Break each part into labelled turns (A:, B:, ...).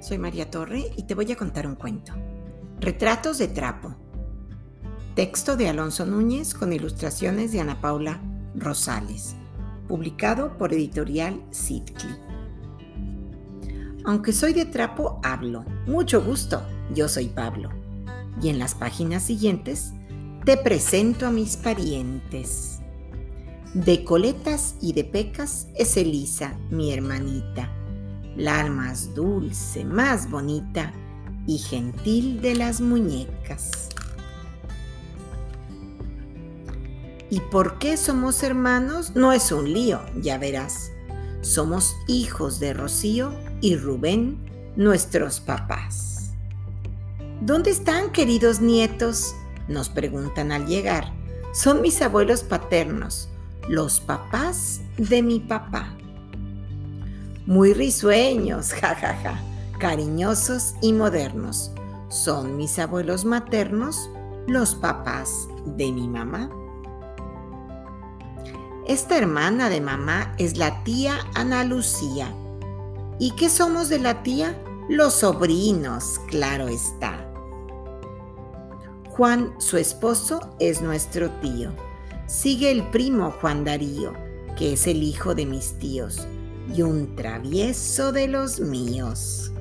A: Soy María Torre y te voy a contar un cuento. Retratos de trapo. Texto de Alonso Núñez con ilustraciones de Ana Paula Rosales. Publicado por editorial Sidcli. Aunque soy de trapo, hablo. Mucho gusto. Yo soy Pablo. Y en las páginas siguientes te presento a mis parientes. De coletas y de pecas es Elisa, mi hermanita la más dulce, más bonita y gentil de las muñecas. ¿Y por qué somos hermanos? No es un lío, ya verás. Somos hijos de Rocío y Rubén, nuestros papás. ¿Dónde están, queridos nietos? Nos preguntan al llegar. Son mis abuelos paternos, los papás de mi papá muy risueños, jajaja, ja, ja, cariñosos y modernos. Son mis abuelos maternos, los papás de mi mamá. Esta hermana de mamá es la tía Ana Lucía. ¿Y qué somos de la tía? Los sobrinos, claro está. Juan, su esposo, es nuestro tío. Sigue el primo Juan Darío, que es el hijo de mis tíos y un travieso de los míos.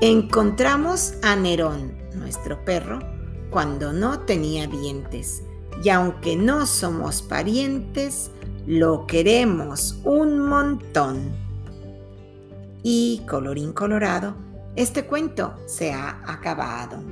A: Encontramos a Nerón, nuestro perro, cuando no tenía dientes, y aunque no somos parientes, lo queremos un montón. Y colorín colorado, este cuento se ha acabado.